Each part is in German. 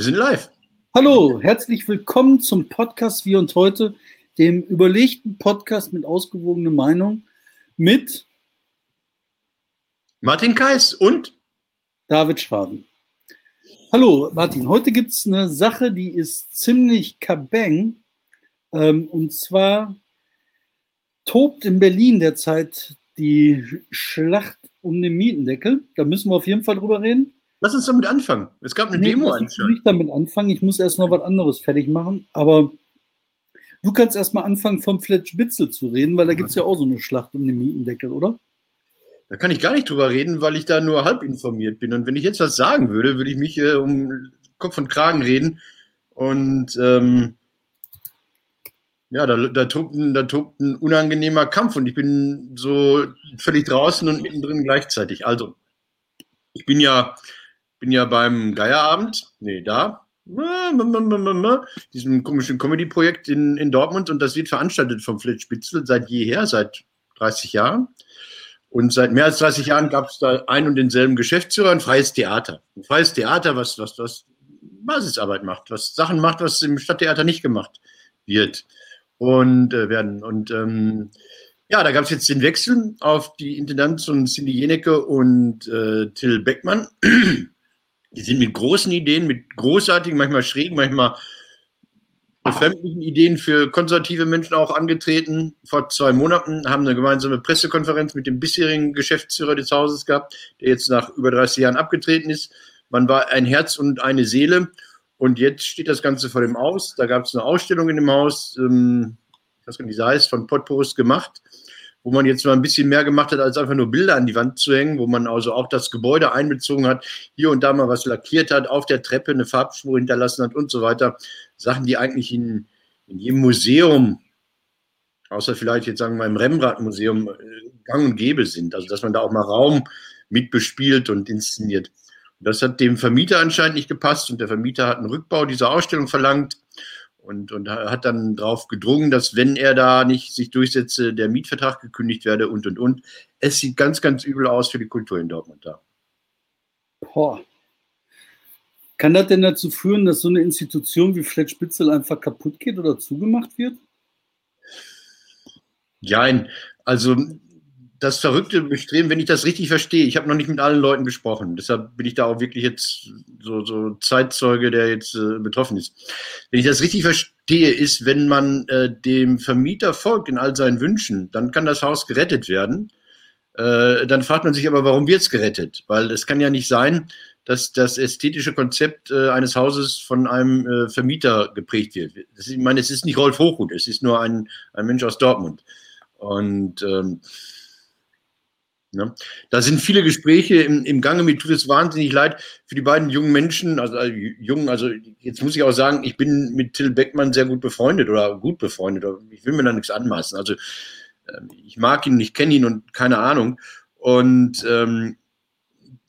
Wir sind live. Hallo, herzlich willkommen zum Podcast wie und heute, dem überlegten Podcast mit ausgewogener Meinung mit Martin Kais und David Schwaben. Hallo Martin, heute gibt es eine Sache, die ist ziemlich kabeng. Ähm, und zwar tobt in Berlin derzeit die Schlacht um den Mietendeckel. Da müssen wir auf jeden Fall drüber reden. Lass uns damit anfangen. Es gab eine nee, Demo Ich will nicht damit anfangen. Ich muss erst noch was anderes fertig machen. Aber du kannst erst mal anfangen, vom Fletch-Bitzel zu reden, weil da gibt es ja auch so eine Schlacht um den Mietendeckel, oder? Da kann ich gar nicht drüber reden, weil ich da nur halb informiert bin. Und wenn ich jetzt was sagen würde, würde ich mich äh, um Kopf und Kragen reden. Und ähm, ja, da, da, tobt ein, da tobt ein unangenehmer Kampf und ich bin so völlig draußen und mittendrin gleichzeitig. Also, ich bin ja bin ja beim Geierabend, nee, da, diesem komischen Comedy-Projekt in, in Dortmund und das wird veranstaltet vom Fritz Spitzel seit jeher, seit 30 Jahren. Und seit mehr als 30 Jahren gab es da ein und denselben Geschäftsführer, ein freies Theater. Ein freies Theater, was, was, was Basisarbeit macht, was Sachen macht, was im Stadttheater nicht gemacht wird und äh, werden. Und ähm, ja, da gab es jetzt den Wechsel auf die Intendanz von Cindy Jenecke und äh, Till Beckmann. Die sind mit großen Ideen, mit großartigen, manchmal schrägen, manchmal befremdlichen Ideen für konservative Menschen auch angetreten. Vor zwei Monaten haben eine gemeinsame Pressekonferenz mit dem bisherigen Geschäftsführer des Hauses gehabt, der jetzt nach über 30 Jahren abgetreten ist. Man war ein Herz und eine Seele. Und jetzt steht das Ganze vor dem Aus. Da gab es eine Ausstellung in dem Haus, ähm, ich weiß gar nicht, wie sie heißt, von Potpourri gemacht wo man jetzt mal ein bisschen mehr gemacht hat, als einfach nur Bilder an die Wand zu hängen, wo man also auch das Gebäude einbezogen hat, hier und da mal was lackiert hat, auf der Treppe eine Farbspur hinterlassen hat und so weiter. Sachen, die eigentlich in, in jedem Museum, außer vielleicht jetzt sagen wir im Rembrandt-Museum, äh, gang und gäbe sind. Also dass man da auch mal Raum mitbespielt und inszeniert. Das hat dem Vermieter anscheinend nicht gepasst und der Vermieter hat einen Rückbau dieser Ausstellung verlangt und, und hat dann darauf gedrungen, dass wenn er da nicht sich durchsetze, der Mietvertrag gekündigt werde und und und. Es sieht ganz, ganz übel aus für die Kultur in Dortmund da. Boah. Kann das denn dazu führen, dass so eine Institution wie Fletch-Spitzel einfach kaputt geht oder zugemacht wird? Nein, also das verrückte Bestreben, wenn ich das richtig verstehe, ich habe noch nicht mit allen Leuten gesprochen, deshalb bin ich da auch wirklich jetzt so, so Zeitzeuge, der jetzt äh, betroffen ist. Wenn ich das richtig verstehe, ist, wenn man äh, dem Vermieter folgt in all seinen Wünschen, dann kann das Haus gerettet werden. Äh, dann fragt man sich aber, warum wird es gerettet? Weil es kann ja nicht sein, dass das ästhetische Konzept äh, eines Hauses von einem äh, Vermieter geprägt wird. Ist, ich meine, es ist nicht Rolf Hochhut, es ist nur ein, ein Mensch aus Dortmund. Und ähm, Ne? Da sind viele Gespräche im, im Gange. Mir tut es wahnsinnig leid für die beiden jungen Menschen, also, also jungen, also jetzt muss ich auch sagen, ich bin mit Till Beckmann sehr gut befreundet oder gut befreundet. Ich will mir da nichts anmaßen. Also äh, ich mag ihn, ich kenne ihn und keine Ahnung. Und ähm,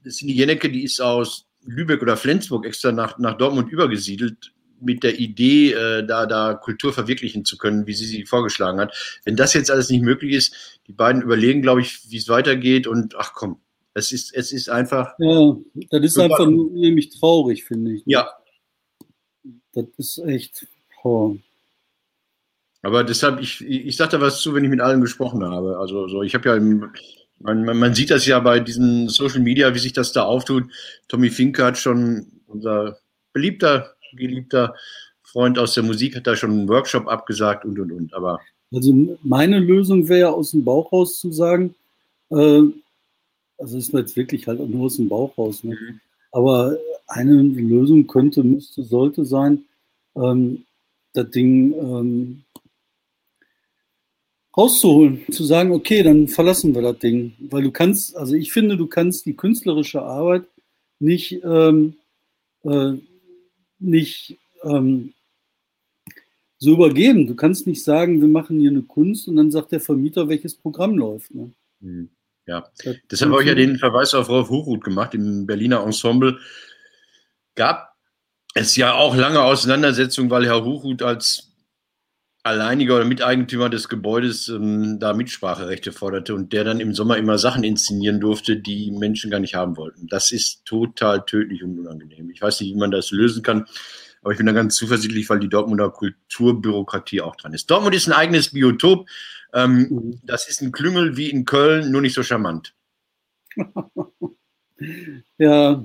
Cindy Jennecke, die ist aus Lübeck oder Flensburg extra nach, nach Dortmund übergesiedelt mit der Idee, äh, da, da Kultur verwirklichen zu können, wie sie sie vorgeschlagen hat. Wenn das jetzt alles nicht möglich ist, die beiden überlegen, glaube ich, wie es weitergeht und ach komm, es ist, es ist einfach. Ja, das ist einfach nur nämlich traurig, finde ich. Ja. Das ist echt. Oh. Aber deshalb, ich, ich sage da was zu, wenn ich mit allen gesprochen habe. Also so, ich habe ja im, man, man, sieht das ja bei diesen Social Media, wie sich das da auftut. Tommy Finke hat schon, unser beliebter geliebter Freund aus der Musik hat da schon einen Workshop abgesagt und und und. Aber also meine Lösung wäre aus dem Bauch raus zu sagen, äh, also ist jetzt wirklich halt nur aus dem Bauch raus. Ne? Mhm. Aber eine Lösung könnte, müsste, sollte sein, ähm, das Ding ähm, rauszuholen, zu sagen, okay, dann verlassen wir das Ding. Weil du kannst, also ich finde, du kannst die künstlerische Arbeit nicht ähm, äh, nicht ähm, so übergeben. Du kannst nicht sagen, wir machen hier eine Kunst und dann sagt der Vermieter, welches Programm läuft. Ne? Hm, ja, das deshalb habe ich ja den Verweis auf Rolf Hochhuth gemacht. Im Berliner Ensemble gab es ja auch lange Auseinandersetzungen, weil Herr Hochhuth als alleiniger oder Miteigentümer des Gebäudes ähm, da Mitspracherechte forderte und der dann im Sommer immer Sachen inszenieren durfte, die Menschen gar nicht haben wollten. Das ist total tödlich und unangenehm. Ich weiß nicht, wie man das lösen kann, aber ich bin da ganz zuversichtlich, weil die Dortmunder Kulturbürokratie auch dran ist. Dortmund ist ein eigenes Biotop. Ähm, mhm. Das ist ein Klüngel wie in Köln, nur nicht so charmant. ja,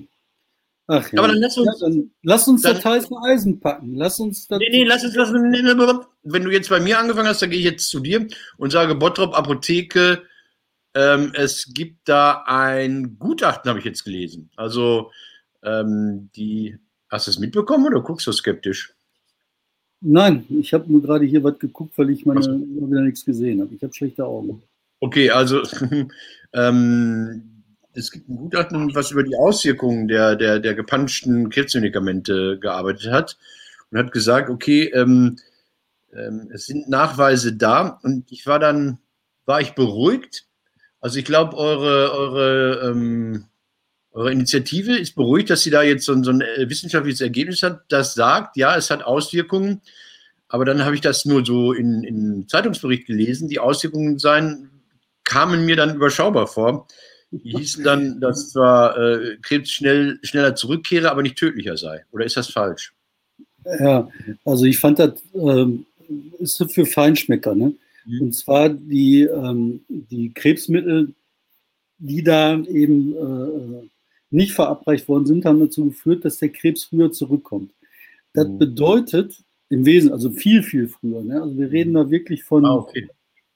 Ach ja. Aber dann lass uns, ja, dann lass uns dann, das heiße Eisen packen. Lass uns das. Nee, nee, lass uns, lass uns nee, nee, wenn du jetzt bei mir angefangen hast, dann gehe ich jetzt zu dir und sage, Bottrop Apotheke, ähm, es gibt da ein Gutachten, habe ich jetzt gelesen. Also, ähm, die, hast du es mitbekommen oder guckst du skeptisch? Nein, ich habe nur gerade hier was geguckt, weil ich meine, wieder nichts gesehen habe. Ich habe schlechte Augen. Okay, also ähm, es gibt ein Gutachten, was über die Auswirkungen der, der, der gepanschten Krebsmedikamente gearbeitet hat und hat gesagt, okay, ähm, ähm, es sind Nachweise da und ich war dann, war ich beruhigt. Also ich glaube, eure, eure, ähm, eure Initiative ist beruhigt, dass sie da jetzt so, so ein äh, wissenschaftliches Ergebnis hat, das sagt, ja, es hat Auswirkungen, aber dann habe ich das nur so in, in Zeitungsbericht gelesen. Die Auswirkungen seien, kamen mir dann überschaubar vor. Die hießen dann, dass zwar äh, Krebs schnell, schneller zurückkehre, aber nicht tödlicher sei. Oder ist das falsch? Ja, also ich fand das ähm, ist für Feinschmecker. Ne? Mhm. Und zwar die, ähm, die Krebsmittel, die da eben äh, nicht verabreicht worden sind, haben dazu geführt, dass der Krebs früher zurückkommt. Das mhm. bedeutet im Wesen, also viel, viel früher. Ne? Also wir reden da wirklich von ah, okay.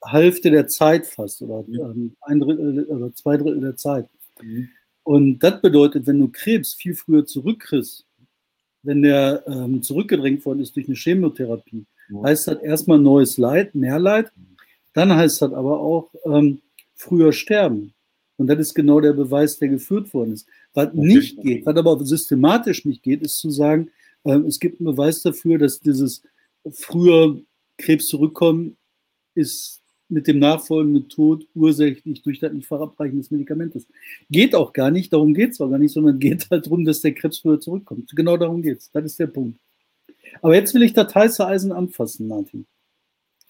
Hälfte der Zeit fast oder ähm, ein Drittel oder zwei Drittel der Zeit. Mhm. Und das bedeutet, wenn du Krebs viel früher zurückkriegst, wenn der ähm, zurückgedrängt worden ist durch eine Chemotherapie, mhm. heißt das erstmal neues Leid, mehr Leid. Dann heißt das aber auch ähm, früher sterben. Und das ist genau der Beweis, der geführt worden ist. Was okay. nicht geht, was aber systematisch nicht geht, ist zu sagen, äh, es gibt einen Beweis dafür, dass dieses früher Krebs zurückkommen ist mit dem nachfolgenden Tod ursächlich durch das nicht verabreichen des Medikamentes. Geht auch gar nicht, darum geht es auch gar nicht, sondern geht halt darum, dass der Krebs früher zurückkommt. Genau darum geht es. Das ist der Punkt. Aber jetzt will ich das heiße Eisen anfassen, Martin.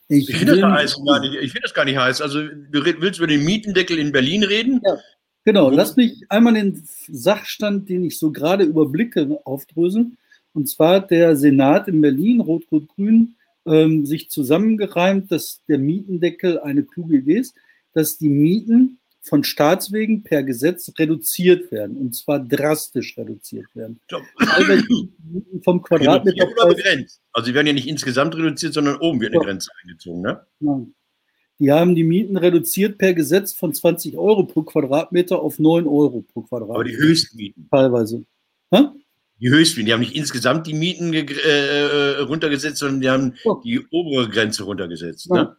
Ich, ich finde das, find das, gar nicht heiß. Also, du willst über den Mietendeckel in Berlin reden? Ja, genau. Lass mich einmal den Sachstand, den ich so gerade überblicke, aufdröseln. Und zwar der Senat in Berlin, Rot-Rot-Grün, ähm, sich zusammengereimt, dass der Mietendeckel eine kluge Idee ist, dass die Mieten von Staatswegen per Gesetz reduziert werden und zwar drastisch reduziert werden. vom Quadratmeter. begrenzt. Also sie werden ja nicht insgesamt reduziert, sondern oben wird eine ja. Grenze eingezogen. Ne? Nein. Die haben die Mieten reduziert per Gesetz von 20 Euro pro Quadratmeter auf 9 Euro pro Quadratmeter. Aber die Höchstmieten. Teilweise. Die Höchstmieten, die haben nicht insgesamt die Mieten äh, äh, runtergesetzt, sondern die haben oh. die obere Grenze runtergesetzt. Ne?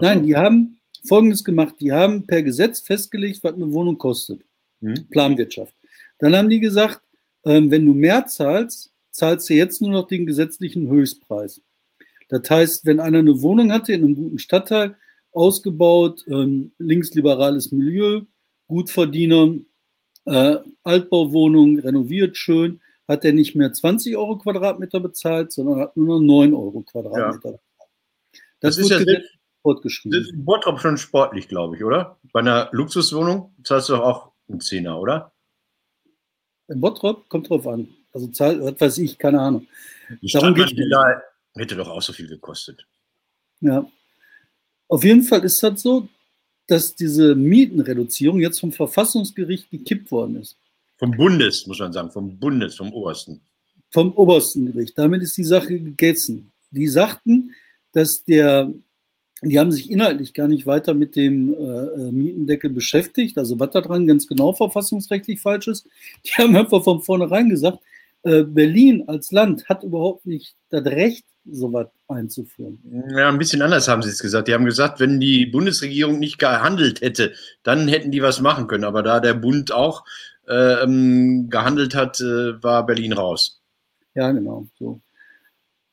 Nein, die haben Folgendes gemacht. Die haben per Gesetz festgelegt, was eine Wohnung kostet. Hm. Planwirtschaft. Dann haben die gesagt, ähm, wenn du mehr zahlst, zahlst du jetzt nur noch den gesetzlichen Höchstpreis. Das heißt, wenn einer eine Wohnung hatte in einem guten Stadtteil, ausgebaut, ähm, linksliberales Milieu, Gutverdiener, äh, Altbauwohnung, renoviert schön, hat er nicht mehr 20 Euro Quadratmeter bezahlt, sondern hat nur noch 9 Euro Quadratmeter ja. Das, das ist ja fortgeschrieben. Das ist in Bottrop schon sportlich, glaube ich, oder? Bei einer Luxuswohnung zahlst du auch einen Zehner, oder? In Bottrop kommt drauf an. Also zahl, was weiß ich, keine Ahnung. Die Darum geht da hätte doch auch so viel gekostet. Ja. Auf jeden Fall ist das so, dass diese Mietenreduzierung jetzt vom Verfassungsgericht gekippt worden ist. Vom Bundes, muss man sagen, vom Bundes, vom Obersten. Vom obersten Gericht. Damit ist die Sache gegessen. Die sagten, dass der, die haben sich inhaltlich gar nicht weiter mit dem äh, Mietendeckel beschäftigt, also was da dran ganz genau verfassungsrechtlich falsch ist. Die haben einfach von vornherein gesagt, äh, Berlin als Land hat überhaupt nicht das Recht, sowas einzuführen. Ja, ein bisschen anders haben sie es gesagt. Die haben gesagt, wenn die Bundesregierung nicht gehandelt hätte, dann hätten die was machen können. Aber da der Bund auch ähm, gehandelt hat, äh, war Berlin raus. Ja, genau. So.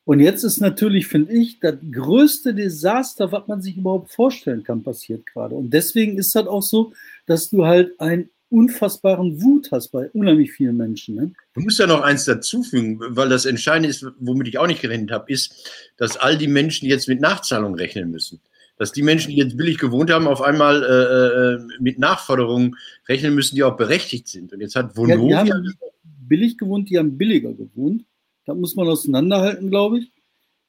Und jetzt ist natürlich, finde ich, das größte Desaster, was man sich überhaupt vorstellen kann, passiert gerade. Und deswegen ist das auch so, dass du halt ein unfassbaren Wut hast bei unheimlich vielen Menschen. Ne? Du musst ja noch eins dazufügen, weil das Entscheidende ist, womit ich auch nicht gerechnet habe, ist, dass all die Menschen jetzt mit Nachzahlung rechnen müssen. Dass die Menschen, die jetzt billig gewohnt haben, auf einmal äh, äh mit Nachforderungen rechnen müssen, die auch berechtigt sind. Und jetzt hat Vonovia. Ja, die haben billig gewohnt, die haben billiger gewohnt. Da muss man auseinanderhalten, glaube ich.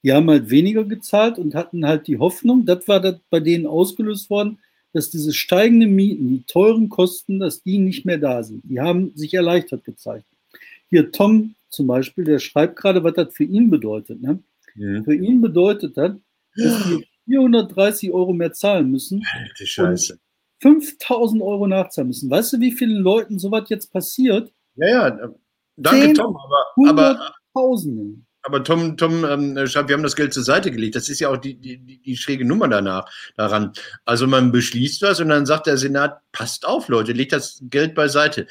Die haben halt weniger gezahlt und hatten halt die Hoffnung, das war das bei denen ausgelöst worden, dass diese steigenden Mieten, die teuren Kosten, dass die nicht mehr da sind. Die haben sich erleichtert gezeigt. Hier Tom zum Beispiel, der schreibt gerade, was das für ihn bedeutet. Ne? Ja. Für ihn bedeutet das, dass die 430 Euro mehr zahlen müssen. Alte Scheiße. 5000 Euro nachzahlen müssen. Weißt du, wie vielen Leuten sowas jetzt passiert? Ja, ja. Danke, 10, Tom. Aber, aber, Tausenden aber Tom, Tom ähm, schreibt, wir haben das Geld zur Seite gelegt. Das ist ja auch die, die, die schräge Nummer danach daran. Also man beschließt was und dann sagt der Senat, passt auf, Leute, legt das Geld beiseite.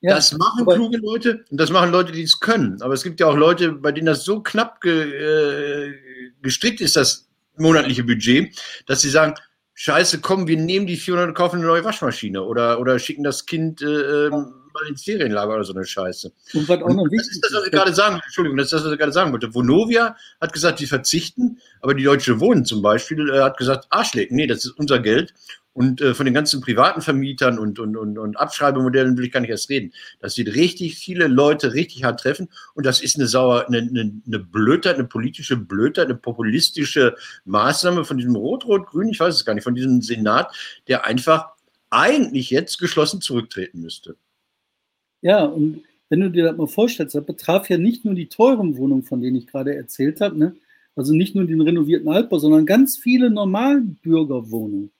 Ja, das machen kluge Leute und das machen Leute, die es können. Aber es gibt ja auch Leute, bei denen das so knapp ge, äh, gestrickt ist, das monatliche Budget, dass sie sagen, Scheiße, komm, wir nehmen die 400 und kaufen eine neue Waschmaschine oder, oder schicken das Kind äh, ähm, mal ins Ferienlager oder so eine Scheiße. Und was auch noch wichtig das ist das, was ich gerade sagen, Entschuldigung, das ist das, was ich gerade sagen wollte. Vonovia hat gesagt, die verzichten, aber die Deutsche Wohnen zum Beispiel äh, hat gesagt, Arschlecken, nee, das ist unser Geld. Und äh, von den ganzen privaten Vermietern und, und, und, und Abschreibemodellen will ich gar nicht erst reden. Das wird richtig viele Leute richtig hart treffen. Und das ist eine sauer, eine, eine, eine Blödheit, eine politische Blödheit, eine populistische Maßnahme von diesem Rot-Rot-Grün, ich weiß es gar nicht, von diesem Senat, der einfach eigentlich jetzt geschlossen zurücktreten müsste. Ja, und wenn du dir das mal vorstellst, das betraf ja nicht nur die teuren Wohnungen, von denen ich gerade erzählt habe, ne? also nicht nur den renovierten Altbau, sondern ganz viele Normalbürgerwohnungen.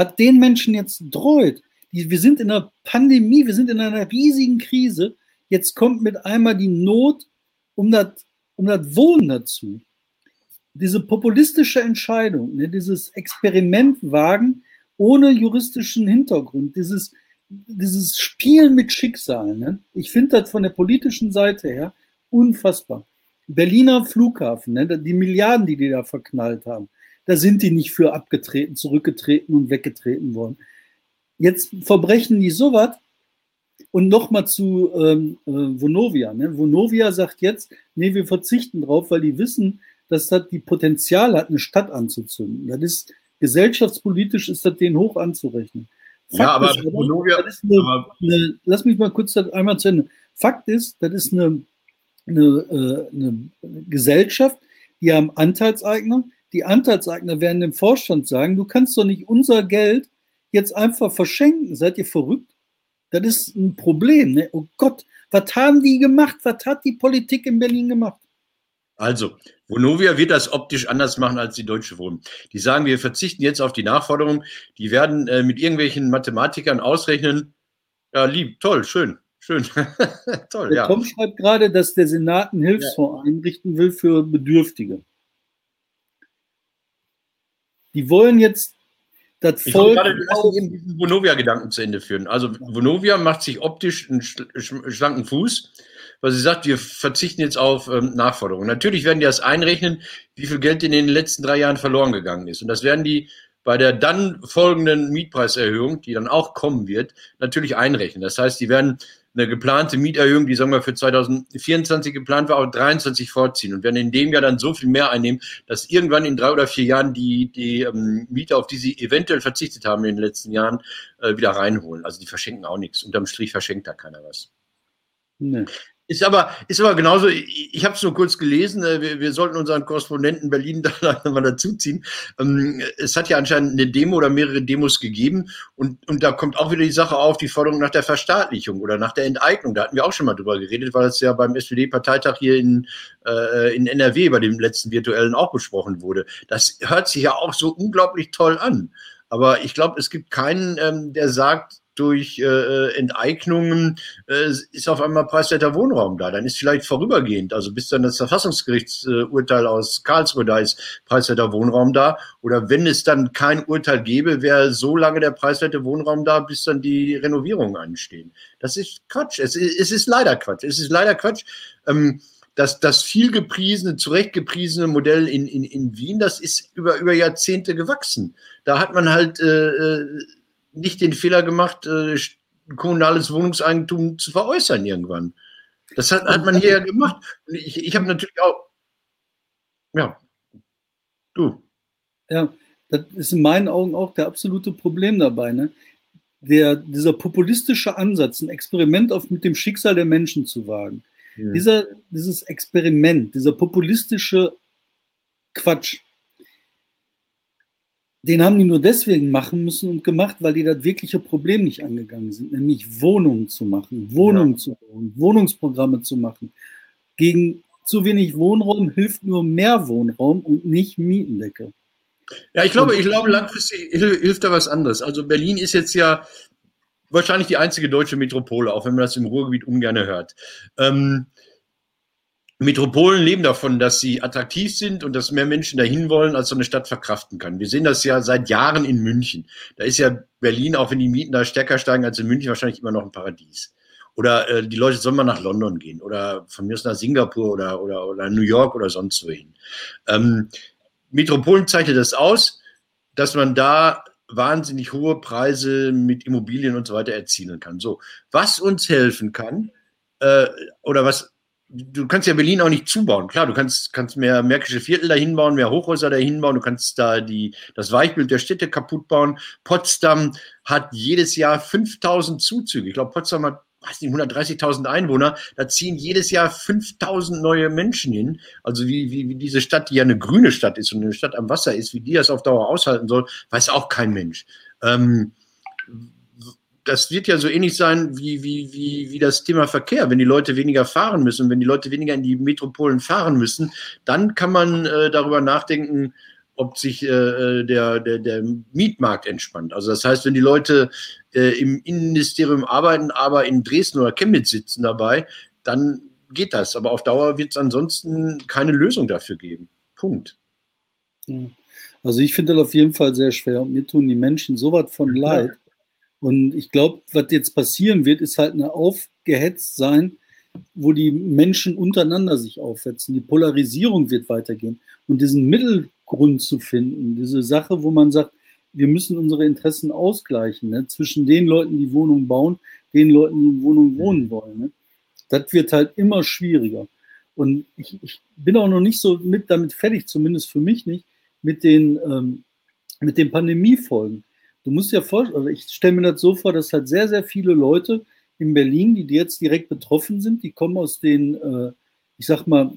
Was den Menschen jetzt dreut, die, wir sind in einer Pandemie, wir sind in einer riesigen Krise, jetzt kommt mit einmal die Not um das um das Wohnen dazu. Diese populistische Entscheidung, ne, dieses Experiment wagen ohne juristischen Hintergrund, dieses dieses Spielen mit Schicksal, ne? ich finde das von der politischen Seite her unfassbar. Berliner Flughafen, ne? die Milliarden, die die da verknallt haben, da sind die nicht für abgetreten, zurückgetreten und weggetreten worden. Jetzt verbrechen die sowas und nochmal zu ähm, äh, Vonovia. Ne? Vonovia sagt jetzt, nee, wir verzichten drauf, weil die wissen, dass das die Potenzial hat, eine Stadt anzuzünden. Das ist gesellschaftspolitisch ist das denen hoch anzurechnen. Fakt ja, aber, ist, Bologna, eine, aber eine, lass mich mal kurz einmal zu Ende. Fakt ist, das ist eine, eine, äh, eine Gesellschaft, die haben Anteilseigner. Die Anteilseigner werden dem Vorstand sagen, du kannst doch nicht unser Geld jetzt einfach verschenken. Seid ihr verrückt? Das ist ein Problem. Ne? Oh Gott, was haben die gemacht? Was hat die Politik in Berlin gemacht? Also, Vonovia wird das optisch anders machen als die Deutsche Wohnen. Die sagen, wir verzichten jetzt auf die Nachforderung. Die werden äh, mit irgendwelchen Mathematikern ausrechnen. Ja, lieb, toll, schön, schön. toll, der ja. Tom schreibt gerade, dass der Senat einen Hilfsfonds ja. einrichten will für Bedürftige. Die wollen jetzt das Volk. Ich eben diesen Vonovia-Gedanken zu Ende führen. Also, Vonovia macht sich optisch einen schlanken Fuß weil sie sagt, wir verzichten jetzt auf ähm, Nachforderungen. Natürlich werden die das einrechnen, wie viel Geld in den letzten drei Jahren verloren gegangen ist. Und das werden die bei der dann folgenden Mietpreiserhöhung, die dann auch kommen wird, natürlich einrechnen. Das heißt, die werden eine geplante Mieterhöhung, die sagen wir für 2024 geplant war, auch 23 vorziehen und werden in dem Jahr dann so viel mehr einnehmen, dass irgendwann in drei oder vier Jahren die, die ähm, Mieter, auf die sie eventuell verzichtet haben in den letzten Jahren, äh, wieder reinholen. Also die verschenken auch nichts. Unterm Strich verschenkt da keiner was. Nee. Ist aber, ist aber genauso, ich, ich habe es nur kurz gelesen, äh, wir, wir sollten unseren Korrespondenten Berlin da mal dazuziehen. Ähm, es hat ja anscheinend eine Demo oder mehrere Demos gegeben und, und da kommt auch wieder die Sache auf, die Forderung nach der Verstaatlichung oder nach der Enteignung. Da hatten wir auch schon mal drüber geredet, weil es ja beim SPD-Parteitag hier in, äh, in NRW bei dem letzten virtuellen auch besprochen wurde. Das hört sich ja auch so unglaublich toll an. Aber ich glaube, es gibt keinen, ähm, der sagt, durch äh, äh, Enteignungen äh, ist auf einmal preiswerter Wohnraum da. Dann ist vielleicht vorübergehend, also bis dann das Verfassungsgerichtsurteil aus Karlsruhe da ist, preiswerter Wohnraum da. Oder wenn es dann kein Urteil gäbe, wäre so lange der preiswerte Wohnraum da, bis dann die Renovierungen anstehen. Das ist Quatsch. Es, es ist leider Quatsch. Es ist leider Quatsch. Ähm, das, das viel gepriesene, zurecht gepriesene Modell in, in, in Wien, das ist über, über Jahrzehnte gewachsen. Da hat man halt äh, äh nicht den Fehler gemacht, äh, kommunales Wohnungseigentum zu veräußern irgendwann. Das hat, hat man hier ja gemacht. Ich, ich habe natürlich auch, ja, du. Ja, das ist in meinen Augen auch der absolute Problem dabei. Ne? Der, dieser populistische Ansatz, ein Experiment auf, mit dem Schicksal der Menschen zu wagen, ja. dieser, dieses Experiment, dieser populistische Quatsch, den haben die nur deswegen machen müssen und gemacht, weil die das wirkliche Problem nicht angegangen sind, nämlich Wohnungen zu machen, Wohnungen ja. zu bauen, Wohnungsprogramme zu machen. Gegen zu wenig Wohnraum hilft nur mehr Wohnraum und nicht Mietendecke. Ja, ich glaube, ich glaube, langfristig hilft da was anderes. Also Berlin ist jetzt ja wahrscheinlich die einzige deutsche Metropole, auch wenn man das im Ruhrgebiet ungern hört. Ähm, Metropolen leben davon, dass sie attraktiv sind und dass mehr Menschen dahin wollen, als so eine Stadt verkraften kann. Wir sehen das ja seit Jahren in München. Da ist ja Berlin, auch wenn die Mieten da stärker steigen als in München, wahrscheinlich immer noch ein Paradies. Oder äh, die Leute sollen mal nach London gehen oder von mir aus nach Singapur oder, oder, oder New York oder sonst wohin. Ähm, Metropolen zeichnet das aus, dass man da wahnsinnig hohe Preise mit Immobilien und so weiter erzielen kann. So, was uns helfen kann, äh, oder was du kannst ja Berlin auch nicht zubauen. Klar, du kannst, kannst mehr märkische Viertel dahin bauen, mehr Hochhäuser dahin bauen, du kannst da die, das Weichbild der Städte kaputt bauen. Potsdam hat jedes Jahr 5000 Zuzüge. Ich glaube, Potsdam hat weiß nicht, 130.000 Einwohner, da ziehen jedes Jahr 5.000 neue Menschen hin. Also wie, wie, wie diese Stadt, die ja eine grüne Stadt ist und eine Stadt am Wasser ist, wie die das auf Dauer aushalten soll, weiß auch kein Mensch. Ähm, das wird ja so ähnlich sein wie, wie, wie, wie das Thema Verkehr. Wenn die Leute weniger fahren müssen, wenn die Leute weniger in die Metropolen fahren müssen, dann kann man äh, darüber nachdenken, ob sich äh, äh der, der, der Mietmarkt entspannt. Also das heißt, wenn die Leute äh, im Innenministerium arbeiten, aber in Dresden oder Chemnitz sitzen dabei, dann geht das. Aber auf Dauer wird es ansonsten keine Lösung dafür geben. Punkt. Also ich finde das auf jeden Fall sehr schwer und mir tun die Menschen so was von leid. Und ich glaube, was jetzt passieren wird, ist halt eine aufgehetzt sein, wo die Menschen untereinander sich aufhetzen. Die Polarisierung wird weitergehen. Und diesen Mittelgrund zu finden, diese Sache, wo man sagt, wir müssen unsere Interessen ausgleichen, ne? zwischen den Leuten, die Wohnungen bauen, den Leuten, die in Wohnungen wohnen wollen. Ne? Das wird halt immer schwieriger. Und ich, ich, bin auch noch nicht so mit damit fertig, zumindest für mich nicht, mit den, ähm, mit den Pandemiefolgen. Du musst ja vorstellen, also ich stelle mir das so vor, dass halt sehr, sehr viele Leute in Berlin, die jetzt direkt betroffen sind, die kommen aus den, äh, ich sag mal,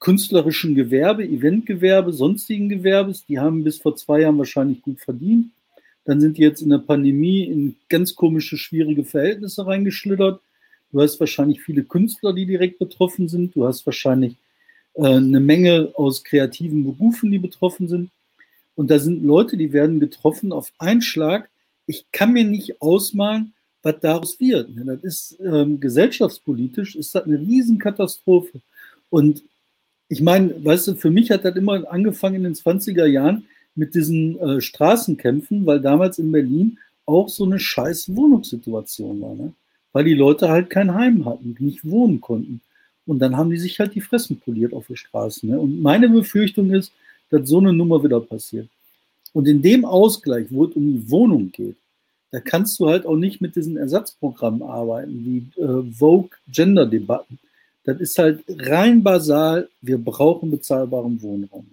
künstlerischen Gewerbe, Eventgewerbe, sonstigen Gewerbes, die haben bis vor zwei Jahren wahrscheinlich gut verdient. Dann sind die jetzt in der Pandemie in ganz komische, schwierige Verhältnisse reingeschlittert. Du hast wahrscheinlich viele Künstler, die direkt betroffen sind. Du hast wahrscheinlich äh, eine Menge aus kreativen Berufen, die betroffen sind. Und da sind Leute, die werden getroffen auf einen Schlag. Ich kann mir nicht ausmalen, was daraus wird. Das ist ähm, gesellschaftspolitisch, ist das eine Riesenkatastrophe. Und ich meine, weißt du, für mich hat das immer angefangen in den 20er Jahren mit diesen äh, Straßenkämpfen, weil damals in Berlin auch so eine scheiß Wohnungssituation war. Ne? Weil die Leute halt kein Heim hatten, nicht wohnen konnten. Und dann haben die sich halt die Fressen poliert auf der Straße. Ne? Und meine Befürchtung ist, dass so eine Nummer wieder passiert. Und in dem Ausgleich, wo es um die Wohnung geht, da kannst du halt auch nicht mit diesen Ersatzprogrammen arbeiten, wie äh, Vogue Gender Debatten. Das ist halt rein basal, wir brauchen bezahlbaren Wohnraum.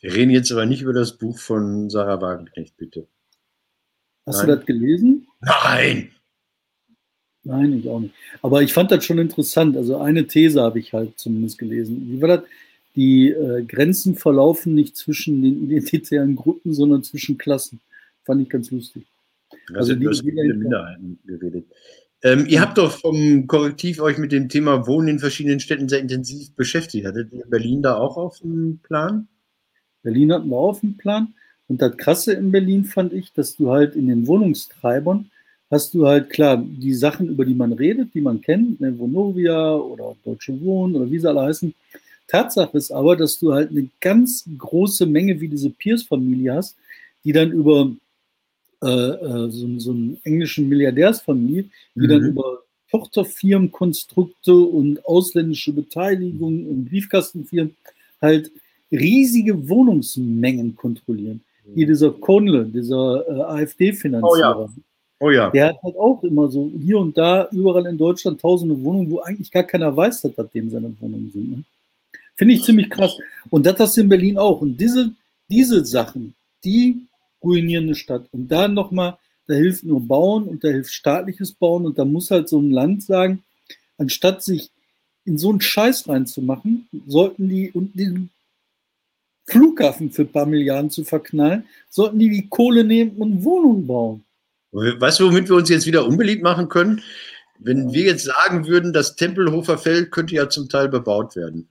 Wir reden jetzt aber nicht über das Buch von Sarah Wagenknecht, bitte. Hast Nein. du das gelesen? Nein! Nein, ich auch nicht. Aber ich fand das schon interessant. Also eine These habe ich halt zumindest gelesen. Wie war das? Die äh, Grenzen verlaufen nicht zwischen den identitären Gruppen, sondern zwischen Klassen. Fand ich ganz lustig. Also, also die, die Minderheiten geredet. Ähm, ihr habt doch vom Korrektiv euch mit dem Thema Wohnen in verschiedenen Städten sehr intensiv beschäftigt. Hattet ihr Berlin da auch auf dem Plan? Berlin hatten wir auf dem Plan. Und das Krasse in Berlin fand ich, dass du halt in den Wohnungstreibern hast du halt klar die Sachen, über die man redet, die man kennt, ne, Vonovia oder Deutsche Wohnen oder wie sie alle heißen. Tatsache ist aber, dass du halt eine ganz große Menge wie diese Pierce-Familie hast, die dann über äh, äh, so, so einen englischen Milliardärsfamilie, die mhm. dann über Tochterfirmenkonstrukte und ausländische Beteiligung und Briefkastenfirmen halt riesige Wohnungsmengen kontrollieren. Mhm. Hier dieser Konle, dieser äh, AfD-Finanzierer. Oh ja. Oh ja. Der hat halt auch immer so hier und da, überall in Deutschland tausende Wohnungen, wo eigentlich gar keiner weiß, dass das dem seine Wohnungen sind. Ne? Finde ich ziemlich krass. Und das hast du in Berlin auch. Und diese, diese Sachen, die ruinieren eine Stadt. Und da nochmal, da hilft nur Bauen und da hilft staatliches Bauen. Und da muss halt so ein Land sagen, anstatt sich in so einen Scheiß reinzumachen, sollten die und den Flughafen für ein paar Milliarden zu verknallen, sollten die die Kohle nehmen und Wohnungen bauen. Weißt du, womit wir uns jetzt wieder unbeliebt machen können? Wenn wir jetzt sagen würden, das Tempelhofer Feld könnte ja zum Teil bebaut werden.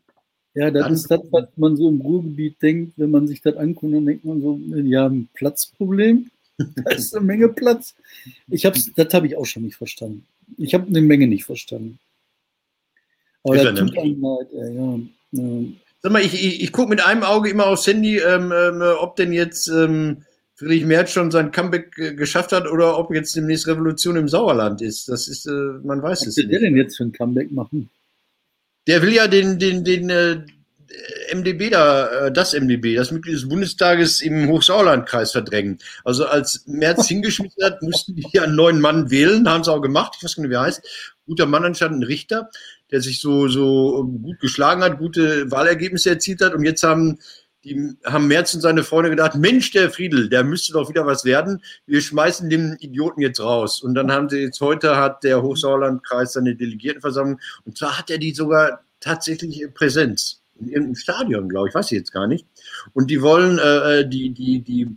Ja, das dann, ist das, was man so im Ruhrgebiet denkt, wenn man sich das anguckt, dann denkt man so, ja, ein Platzproblem. da ist eine Menge Platz. Ich hab's, das habe ich auch schon nicht verstanden. Ich habe eine Menge nicht verstanden. Aber das tut einem leid, ja, ja. Sag mal, ich, ich, ich gucke mit einem Auge immer aufs Handy, ähm, ähm, ob denn jetzt ähm, Friedrich Merz schon sein Comeback äh, geschafft hat oder ob jetzt demnächst Revolution im Sauerland ist. Das ist, äh, man weiß Was es nicht. Was will der denn jetzt für ein Comeback machen? Der will ja den, den, den äh, MDB da, äh, das MDB, das Mitglied des Bundestages im Hochsauerlandkreis verdrängen. Also als Merz hingeschmissen hat, mussten die einen neuen Mann wählen, haben sie auch gemacht, ich weiß nicht, wie er heißt. Guter Mann anstatt ein Richter, der sich so, so gut geschlagen hat, gute Wahlergebnisse erzielt hat und jetzt haben die haben Merz und seine Freunde gedacht, Mensch, der Friedel, der müsste doch wieder was werden. Wir schmeißen den Idioten jetzt raus. Und dann haben sie jetzt heute hat der Hochsauerlandkreis seine Delegiertenversammlung und zwar hat er die sogar tatsächlich Präsenz in irgendeinem Stadion, glaube ich, weiß ich jetzt gar nicht. Und die wollen, äh, äh die, die, die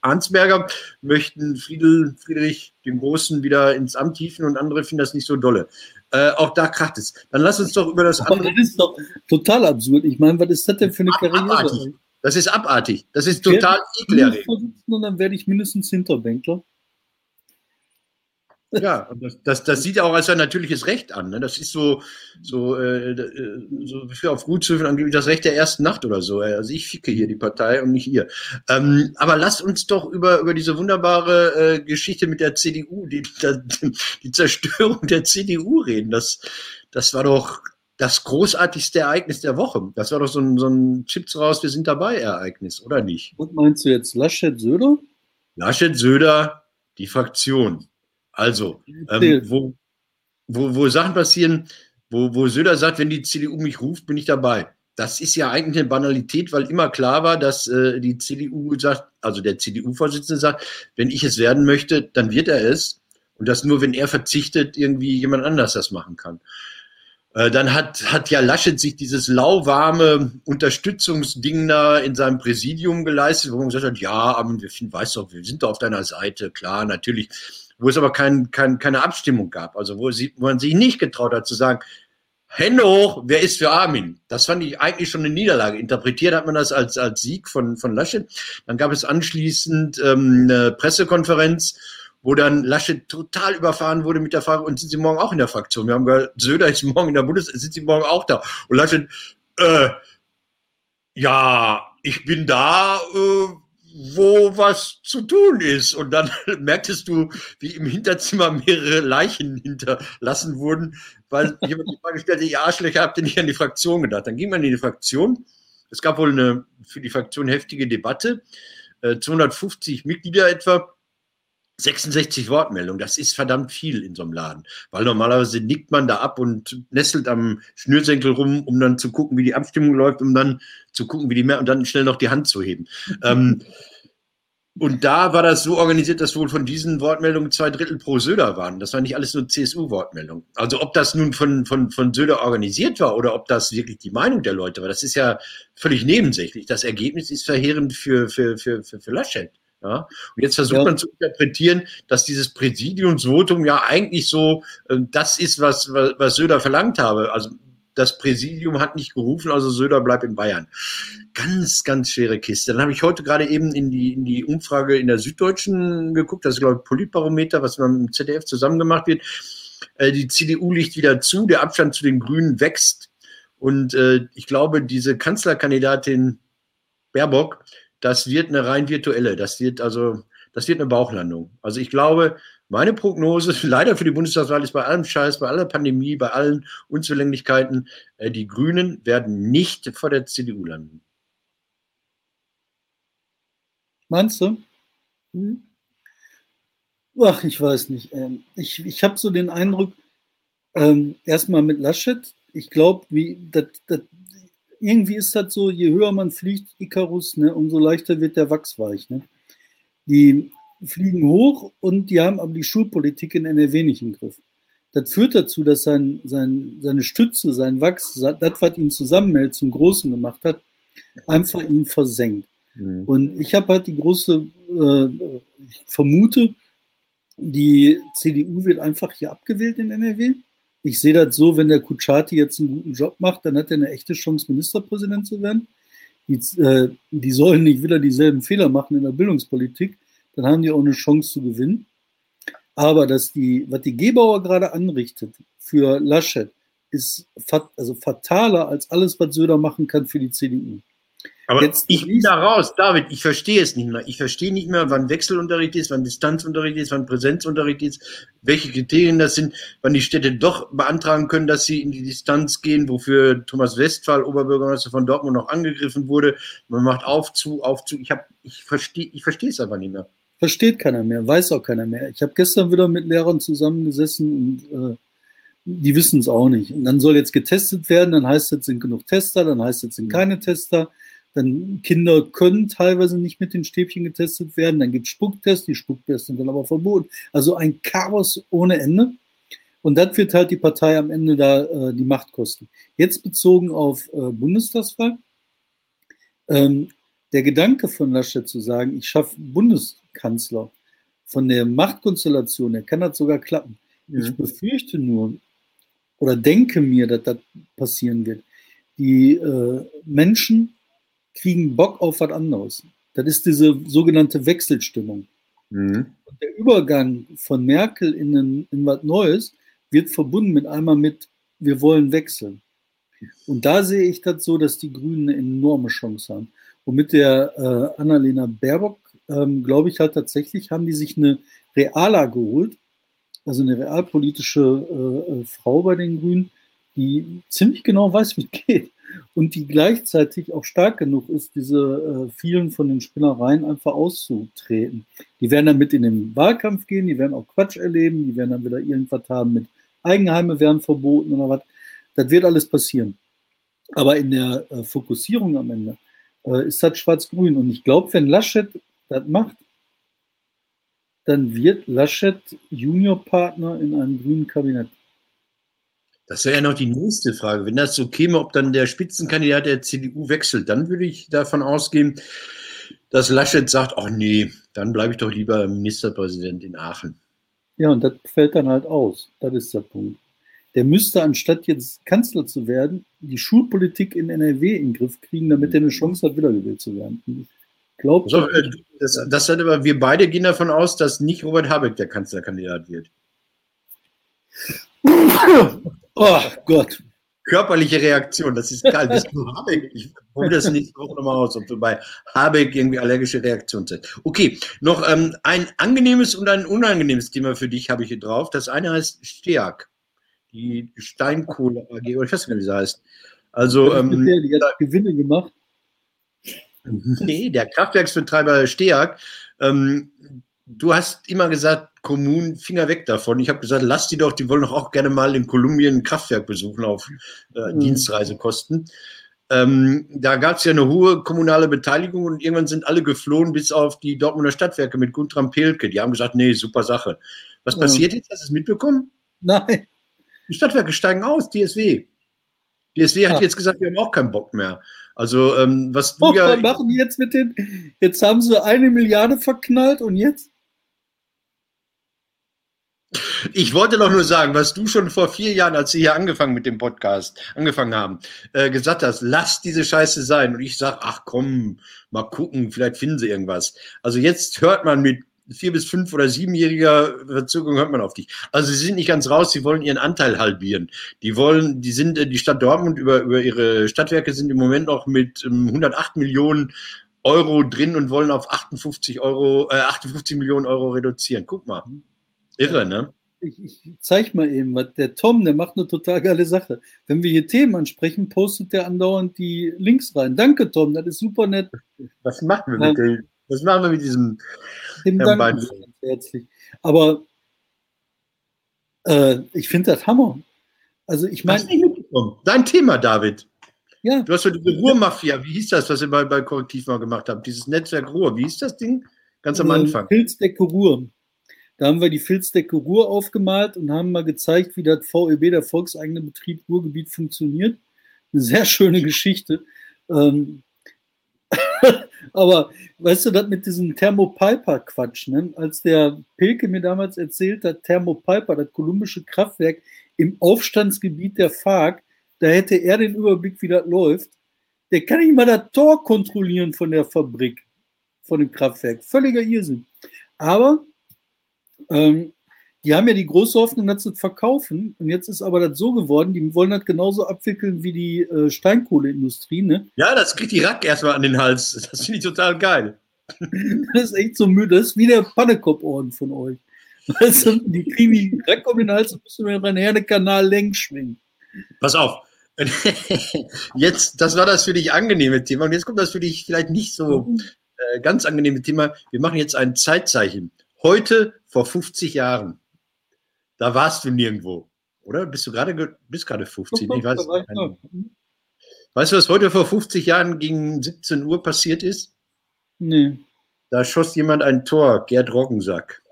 Arnsberger möchten Friedel, Friedrich den Großen wieder ins Amt hieven und andere finden das nicht so dolle. Äh, auch da kracht es. Dann lass uns doch über das Aber andere. Das ist doch total absurd. Ich meine, was ist das denn für eine Karriere? Abartig. Das ist abartig. Das ist total ekelerregend. Und dann werde ich mindestens Hinterbänkler. Ja, das, das, das sieht auch als ein natürliches Recht an. Ne? Das ist so, so, äh, so für auf Guthöfen angeblich das Recht der ersten Nacht oder so. Also ich ficke hier die Partei und nicht ihr. Ähm, aber lasst uns doch über, über diese wunderbare äh, Geschichte mit der CDU, die, die Zerstörung der CDU reden. Das, das war doch das großartigste Ereignis der Woche. Das war doch so ein, so ein Chips raus, wir sind dabei Ereignis, oder nicht? Und meinst du jetzt Laschet Söder? Laschet Söder, die Fraktion. Also, ähm, wo, wo, wo Sachen passieren, wo, wo Söder sagt, wenn die CDU mich ruft, bin ich dabei. Das ist ja eigentlich eine Banalität, weil immer klar war, dass äh, die CDU sagt, also der CDU-Vorsitzende sagt, wenn ich es werden möchte, dann wird er es. Und das nur, wenn er verzichtet, irgendwie jemand anders das machen kann. Äh, dann hat, hat ja Laschet sich dieses lauwarme Unterstützungsding da in seinem Präsidium geleistet, wo man gesagt hat, ja, aber wir finden, weißt doch, wir sind da auf deiner Seite, klar, natürlich wo es aber kein, kein, keine Abstimmung gab, also wo, sie, wo man sich nicht getraut hat zu sagen, Hände hoch, wer ist für Armin? Das fand ich eigentlich schon eine Niederlage. Interpretiert hat man das als, als Sieg von, von Laschet. Dann gab es anschließend ähm, eine Pressekonferenz, wo dann Laschet total überfahren wurde mit der Frage, und sind Sie morgen auch in der Fraktion? Wir haben gehört, Söder ist morgen in der Bundes, sind Sie morgen auch da? Und Laschet, äh, ja, ich bin da, äh, wo was zu tun ist. Und dann merktest du, wie im Hinterzimmer mehrere Leichen hinterlassen wurden, weil jemand die Frage stellte, ihr Arschlöcher, habt ihr nicht an die Fraktion gedacht? Dann ging man in die Fraktion. Es gab wohl eine für die Fraktion heftige Debatte. 250 äh, Mitglieder etwa. 66 Wortmeldungen, das ist verdammt viel in so einem Laden, weil normalerweise nickt man da ab und nestelt am Schnürsenkel rum, um dann zu gucken, wie die Abstimmung läuft, um dann zu gucken, wie die mehr und dann schnell noch die Hand zu heben. ähm, und da war das so organisiert, dass wohl von diesen Wortmeldungen zwei Drittel pro Söder waren. Das war nicht alles nur CSU-Wortmeldungen. Also ob das nun von, von, von Söder organisiert war oder ob das wirklich die Meinung der Leute war, das ist ja völlig nebensächlich. Das Ergebnis ist verheerend für, für, für, für, für Laschet. Ja? Und jetzt versucht ja. man zu interpretieren, dass dieses Präsidiumsvotum ja eigentlich so äh, das ist, was, was, was Söder verlangt habe. Also das Präsidium hat nicht gerufen, also Söder bleibt in Bayern. Ganz, ganz schwere Kiste. Dann habe ich heute gerade eben in die, in die Umfrage in der Süddeutschen geguckt, das ist, glaube ich, Politbarometer, was beim im ZDF zusammen gemacht wird. Äh, die CDU liegt wieder zu, der Abstand zu den Grünen wächst. Und äh, ich glaube, diese Kanzlerkandidatin Baerbock, das wird eine rein virtuelle. Das wird also, das wird eine Bauchlandung. Also ich glaube, meine Prognose, leider für die Bundestagswahl, ist bei allem Scheiß, bei aller Pandemie, bei allen Unzulänglichkeiten, äh, die Grünen werden nicht vor der CDU landen. Meinst du? Hm? Ach, ich weiß nicht. Ähm, ich ich habe so den Eindruck, ähm, erstmal mit Laschet, ich glaube, wie das, das, irgendwie ist das so, je höher man fliegt, Icarus, ne, umso leichter wird der Wachs weich. Ne? Die fliegen hoch und die haben aber die Schulpolitik in NRW nicht im Griff. Das führt dazu, dass sein, sein, seine Stütze, sein Wachs, das, was ihn zusammenhält, zum Großen gemacht hat, einfach ihn versenkt. Mhm. Und ich habe halt die große, äh, ich vermute, die CDU wird einfach hier abgewählt in NRW. Ich sehe das so, wenn der Kutschaty jetzt einen guten Job macht, dann hat er eine echte Chance, Ministerpräsident zu werden. Die, äh, die sollen nicht wieder dieselben Fehler machen in der Bildungspolitik, dann haben die auch eine Chance zu gewinnen. Aber dass die, was die Gebauer gerade anrichtet für Laschet, ist fat, also fataler als alles, was Söder machen kann für die CDU. Aber Jetzt ich bin da raus, David, ich verstehe es nicht mehr. Ich verstehe nicht mehr, wann Wechselunterricht ist, wann Distanzunterricht ist, wann Präsenzunterricht ist, welche Kriterien das sind, wann die Städte doch beantragen können, dass sie in die Distanz gehen, wofür Thomas Westphal, Oberbürgermeister von Dortmund, noch angegriffen wurde. Man macht auf, zu, auf, zu. Ich, ich verstehe ich verstehe es einfach nicht mehr. Versteht keiner mehr, weiß auch keiner mehr. Ich habe gestern wieder mit Lehrern zusammengesessen und äh, die wissen es auch nicht. Und dann soll jetzt getestet werden, dann heißt es, sind genug Tester, dann heißt es, sind keine Tester dann Kinder können teilweise nicht mit den Stäbchen getestet werden. Dann gibt es Spucktests, die Spucktests sind dann aber verboten. Also ein Chaos ohne Ende. Und das wird halt die Partei am Ende da äh, die Macht kosten. Jetzt bezogen auf äh, Bundestagswahl. Ähm, der Gedanke von Laschet zu sagen, ich schaffe Bundeskanzler von der Machtkonstellation, der kann das sogar klappen. Mhm. Ich befürchte nur oder denke mir, dass das passieren wird. Die äh, Menschen kriegen Bock auf was anderes. Das ist diese sogenannte Wechselstimmung. Mhm. der Übergang von Merkel in, ein, in was Neues wird verbunden mit einmal mit, wir wollen wechseln. Und da sehe ich das so, dass die Grünen eine enorme Chance haben. Und mit der äh, Annalena Baerbock, ähm, glaube ich halt tatsächlich, haben die sich eine Reala geholt, also eine realpolitische äh, äh Frau bei den Grünen, die ziemlich genau weiß, wie es geht und die gleichzeitig auch stark genug ist, diese äh, vielen von den Spinnereien einfach auszutreten. Die werden dann mit in den Wahlkampf gehen, die werden auch Quatsch erleben, die werden dann wieder irgendwas haben mit Eigenheime werden verboten oder was. Das wird alles passieren. Aber in der äh, Fokussierung am Ende äh, ist das schwarz-grün. Und ich glaube, wenn Laschet das macht, dann wird Laschet Juniorpartner in einem grünen Kabinett. Das wäre ja noch die nächste Frage. Wenn das so käme, ob dann der Spitzenkandidat der CDU wechselt, dann würde ich davon ausgehen, dass Laschet sagt, ach nee, dann bleibe ich doch lieber Ministerpräsident in Aachen. Ja, und das fällt dann halt aus. Das ist der Punkt. Der müsste, anstatt jetzt Kanzler zu werden, die Schulpolitik in NRW in den Griff kriegen, damit er eine Chance hat, wiedergewählt zu werden. Ich glaube. So, äh, das, das hat aber, wir beide gehen davon aus, dass nicht Robert Habeck der Kanzlerkandidat wird. Oh Gott. Körperliche Reaktion, das ist geil. Bist du Habeck? Ich probiere das nächste Woche nochmal aus, ob du bei Habeck irgendwie allergische Reaktion hast. Okay, noch ähm, ein angenehmes und ein unangenehmes Thema für dich habe ich hier drauf. Das eine heißt STEAG, die Steinkohle AG, oder ich weiß nicht, wie sie heißt. Also, ähm, die hat Gewinne gemacht. Nee, der Kraftwerksbetreiber STEAG ähm, du hast immer gesagt, Kommunen, Finger weg davon. Ich habe gesagt, lass die doch, die wollen doch auch gerne mal in Kolumbien ein Kraftwerk besuchen auf äh, mhm. Dienstreisekosten. Ähm, da gab es ja eine hohe kommunale Beteiligung und irgendwann sind alle geflohen, bis auf die Dortmunder Stadtwerke mit Guntram Pelke. Die haben gesagt, nee, super Sache. Was passiert jetzt? Hast du es mitbekommen? Nein. Die Stadtwerke steigen aus, DSW. DSW ja. hat jetzt gesagt, wir haben auch keinen Bock mehr. Also, ähm, was du oh, ja. Was machen die jetzt mit den. Jetzt haben sie eine Milliarde verknallt und jetzt? Ich wollte doch nur sagen, was du schon vor vier Jahren, als sie hier angefangen mit dem Podcast, angefangen haben, äh, gesagt hast, lass diese Scheiße sein. Und ich sage, ach komm, mal gucken, vielleicht finden sie irgendwas. Also jetzt hört man mit vier bis fünf oder siebenjähriger Verzögerung hört man auf dich. Also sie sind nicht ganz raus, sie wollen ihren Anteil halbieren. Die wollen, die sind, äh, die Stadt Dortmund über, über ihre Stadtwerke sind im Moment noch mit ähm, 108 Millionen Euro drin und wollen auf 58 Euro, äh, 58 Millionen Euro reduzieren. Guck mal. Irre, ne? Ich, ich zeig mal eben, was der Tom, der macht eine total geile Sache. Wenn wir hier Themen ansprechen, postet der andauernd die Links rein. Danke, Tom, das ist super nett. Was machen wir mit, dem, was machen wir mit diesem dem herzlich. Aber äh, ich finde das Hammer. Also ich meine. Dein Thema, David. Ja. Du hast so diese Ruhrmafia, wie hieß das, was ihr bei, bei Korrektiv mal gemacht habt? Dieses Netzwerk Ruhr, wie hieß das Ding? Ganz am Anfang. Filzdecke Ruhr. Da haben wir die Filzdecke Ruhr aufgemalt und haben mal gezeigt, wie das VEB, der volkseigene Betrieb Ruhrgebiet, funktioniert. Eine sehr schöne Geschichte. Ähm, aber weißt du, das mit diesem Thermopiper-Quatsch, ne? als der Pilke mir damals erzählt hat, Thermopiper, das kolumbische Kraftwerk im Aufstandsgebiet der FARC, da hätte er den Überblick, wie das läuft. Der kann nicht mal das Tor kontrollieren von der Fabrik, von dem Kraftwerk. Völliger Irrsinn. Aber ähm, die haben ja die große Hoffnung, das zu verkaufen. Und jetzt ist aber das so geworden, die wollen das genauso abwickeln wie die äh, Steinkohleindustrie. Ne? Ja, das kriegt die Rack erstmal an den Hals. Das finde ich total geil. das ist echt so müde. Das ist wie der Pannekopforden von euch. Also, die kriegen die Rack um den Hals und müssen wir den Hernekanal längs schwingen. Pass auf. Jetzt, das war das für dich angenehme Thema. Und jetzt kommt das für dich vielleicht nicht so äh, ganz angenehme Thema. Wir machen jetzt ein Zeitzeichen. Heute vor 50 Jahren. Da warst du nirgendwo, oder? Bist du gerade, bist gerade 50? Ich weiß, weißt du, was heute vor 50 Jahren gegen 17 Uhr passiert ist? Nee. Da schoss jemand ein Tor, Gerd Roggensack.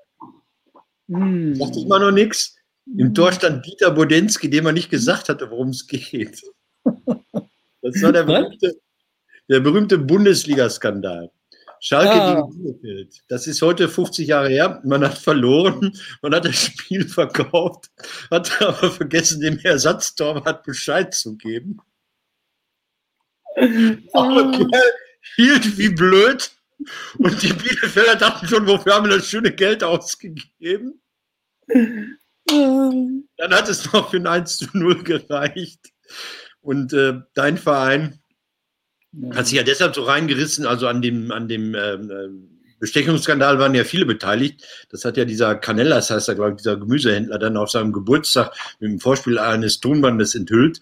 Hm. Sagt ich mal noch nichts? Im Tor stand Dieter Bodensky, dem man nicht gesagt hatte, worum es geht. Das war der berühmte, der berühmte Bundesliga-Skandal. Schalke ah. gegen Bielefeld. Das ist heute 50 Jahre her. Man hat verloren, man hat das Spiel verkauft, hat aber vergessen, dem Ersatztorwart Bescheid zu geben. Ah. hielt wie blöd und die Bielefelder dachten schon, wofür haben wir das schöne Geld ausgegeben? Ah. Dann hat es noch für ein 1 zu 0 gereicht. Und äh, dein Verein hat sich ja deshalb so reingerissen, also an dem, an dem ähm, äh, Bestechungsskandal waren ja viele beteiligt. Das hat ja dieser Canellas, heißt er, glaube ich, dieser Gemüsehändler, dann auf seinem Geburtstag mit dem Vorspiel eines Tonbandes enthüllt.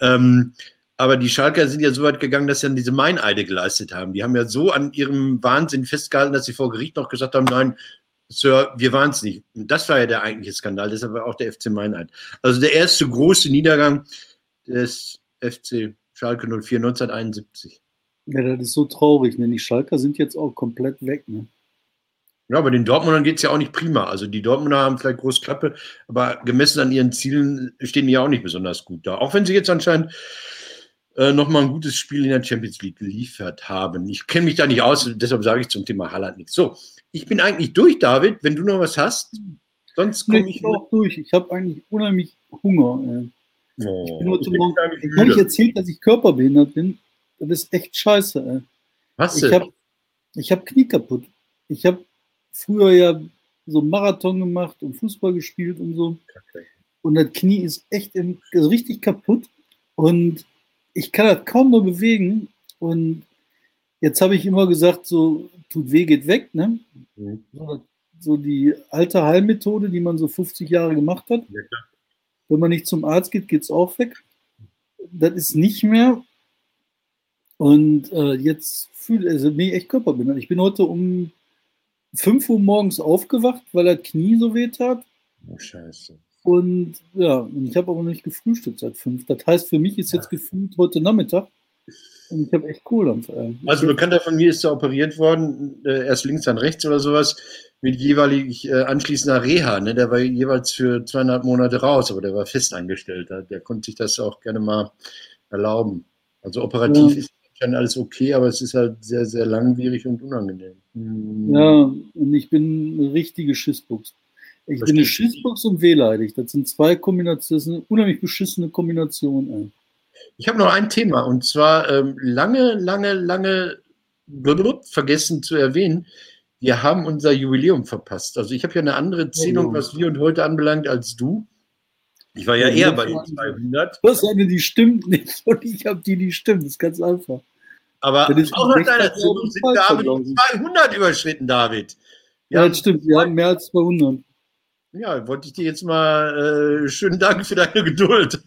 Ähm, aber die Schalker sind ja so weit gegangen, dass sie dann diese Meineide geleistet haben. Die haben ja so an ihrem Wahnsinn festgehalten, dass sie vor Gericht noch gesagt haben, nein, Sir, wir waren es nicht. Das war ja der eigentliche Skandal, deshalb war auch der FC Meineid. Also der erste große Niedergang des FC Schalke 04 1971. Ja, das ist so traurig, ne? Die Schalker sind jetzt auch komplett weg, ne? Ja, aber den Dortmundern geht es ja auch nicht prima. Also die Dortmunder haben vielleicht große Klappe, aber gemessen an ihren Zielen stehen die ja auch nicht besonders gut da. Auch wenn sie jetzt anscheinend äh, nochmal ein gutes Spiel in der Champions League geliefert haben. Ich kenne mich da nicht aus, deshalb sage ich zum Thema Haaland nichts. So, ich bin eigentlich durch, David, wenn du noch was hast. Sonst komme ich, ich auch durch. Ich habe eigentlich unheimlich Hunger. Äh. Oh, ich bin heute Morgen, habe ich erzählt, dass ich körperbehindert bin. Das ist echt scheiße. Ey. Was ich habe ich hab Knie kaputt. Ich habe früher ja so Marathon gemacht und Fußball gespielt und so. Okay. Und das Knie ist echt im, also richtig kaputt. Und ich kann das kaum noch bewegen. Und jetzt habe ich immer gesagt, so tut weh, geht weg. Ne? Mhm. So, die alte Heilmethode, die man so 50 Jahre gemacht hat. Ja, wenn man nicht zum Arzt geht, geht es auch weg. Das ist nicht mehr. Und äh, jetzt fühle also bin ich echt körperbehindert. Ich bin heute um 5 Uhr morgens aufgewacht, weil das Knie so weh tat. Oh, scheiße. Und ja, und ich habe aber noch nicht gefrühstückt seit 5. Das heißt, für mich ist jetzt gefühlt heute Nachmittag. Und ich habe echt cool am Also, ein Bekannter von mir ist da operiert worden, äh, erst links, dann rechts oder sowas mit jeweilig äh, anschließender Reha. Ne? Der war jeweils für zweieinhalb Monate raus, aber der war festangestellt. Der konnte sich das auch gerne mal erlauben. Also operativ ja. ist dann alles okay, aber es ist halt sehr, sehr langwierig und unangenehm. Hm. Ja, und ich bin eine richtige Schissbuchs. Ich das bin eine Schissbuchs und wehleidig. Das sind zwei Kombinationen, das ist eine unheimlich beschissene Kombination. Ey. Ich habe noch ein Thema und zwar ähm, lange, lange, lange vergessen zu erwähnen wir haben unser Jubiläum verpasst. Also ich habe ja eine andere Zählung, was wir und heute anbelangt, als du. Ich war ja, eher bei den 200. Du hast eine, die stimmt nicht und ich habe die, die stimmt. Das ist ganz einfach. Aber auch nach deiner Zählung sind wir haben 200 überschritten, David. Wir ja, das stimmt. Wir haben mehr als 200. Ja, wollte ich dir jetzt mal äh, schönen Dank für deine Geduld.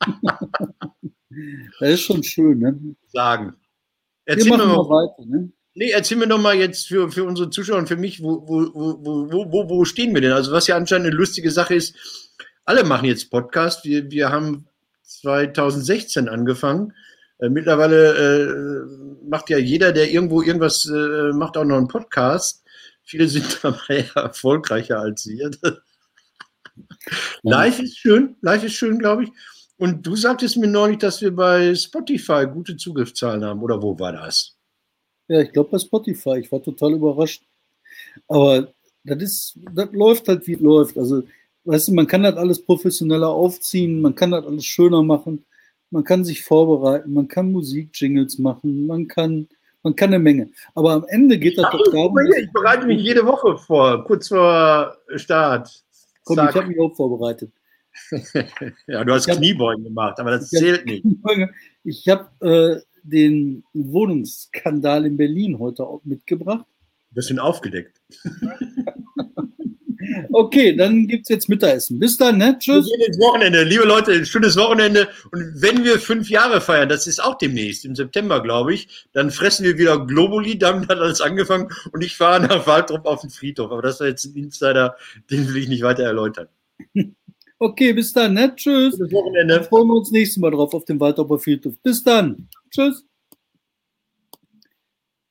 das ist schon schön, ne? Sagen. Erzähl wir machen mal weiter, ne? Nee, erzähl mir doch mal jetzt für, für unsere Zuschauer und für mich, wo, wo, wo, wo, wo, stehen wir denn? Also was ja anscheinend eine lustige Sache ist, alle machen jetzt Podcast. Wir, wir haben 2016 angefangen. Äh, mittlerweile äh, macht ja jeder, der irgendwo irgendwas äh, macht, auch noch einen Podcast. Viele sind dabei erfolgreicher als wir. Live ist schön, live ist schön, glaube ich. Und du sagtest mir neulich, dass wir bei Spotify gute Zugriffszahlen haben, oder wo war das? Ja, ich glaube bei Spotify. Ich war total überrascht. Aber das ist, das läuft halt, wie es läuft. Also, weißt du, man kann das alles professioneller aufziehen, man kann das alles schöner machen, man kann sich vorbereiten, man kann Musikjingles machen, man kann, man kann eine Menge. Aber am Ende geht das doch darum. Ich bereite mich jede Woche vor, kurz vor Start. Komm, Sag. ich habe mich auch vorbereitet. ja, du hast Kniebeugen gemacht, aber das zählt nicht. Ich habe äh, den Wohnungsskandal in Berlin heute auch mitgebracht. Sind aufgedeckt. okay, dann gibt es jetzt Mittagessen. Bis dann, ne? Tschüss. Wir gehen ins Wochenende. Liebe Leute, ein schönes Wochenende. Und wenn wir fünf Jahre feiern, das ist auch demnächst, im September, glaube ich, dann fressen wir wieder Globuli. Damit hat alles angefangen. Und ich fahre nach Waldrop auf den Friedhof. Aber das ist jetzt ein Insider, den will ich nicht weiter erläutern. Okay, bis dann, ne? Tschüss. Bis Wochenende. Freuen wir uns nächstes Mal drauf auf dem Waldorfer Friedhof. Bis dann. Tschüss.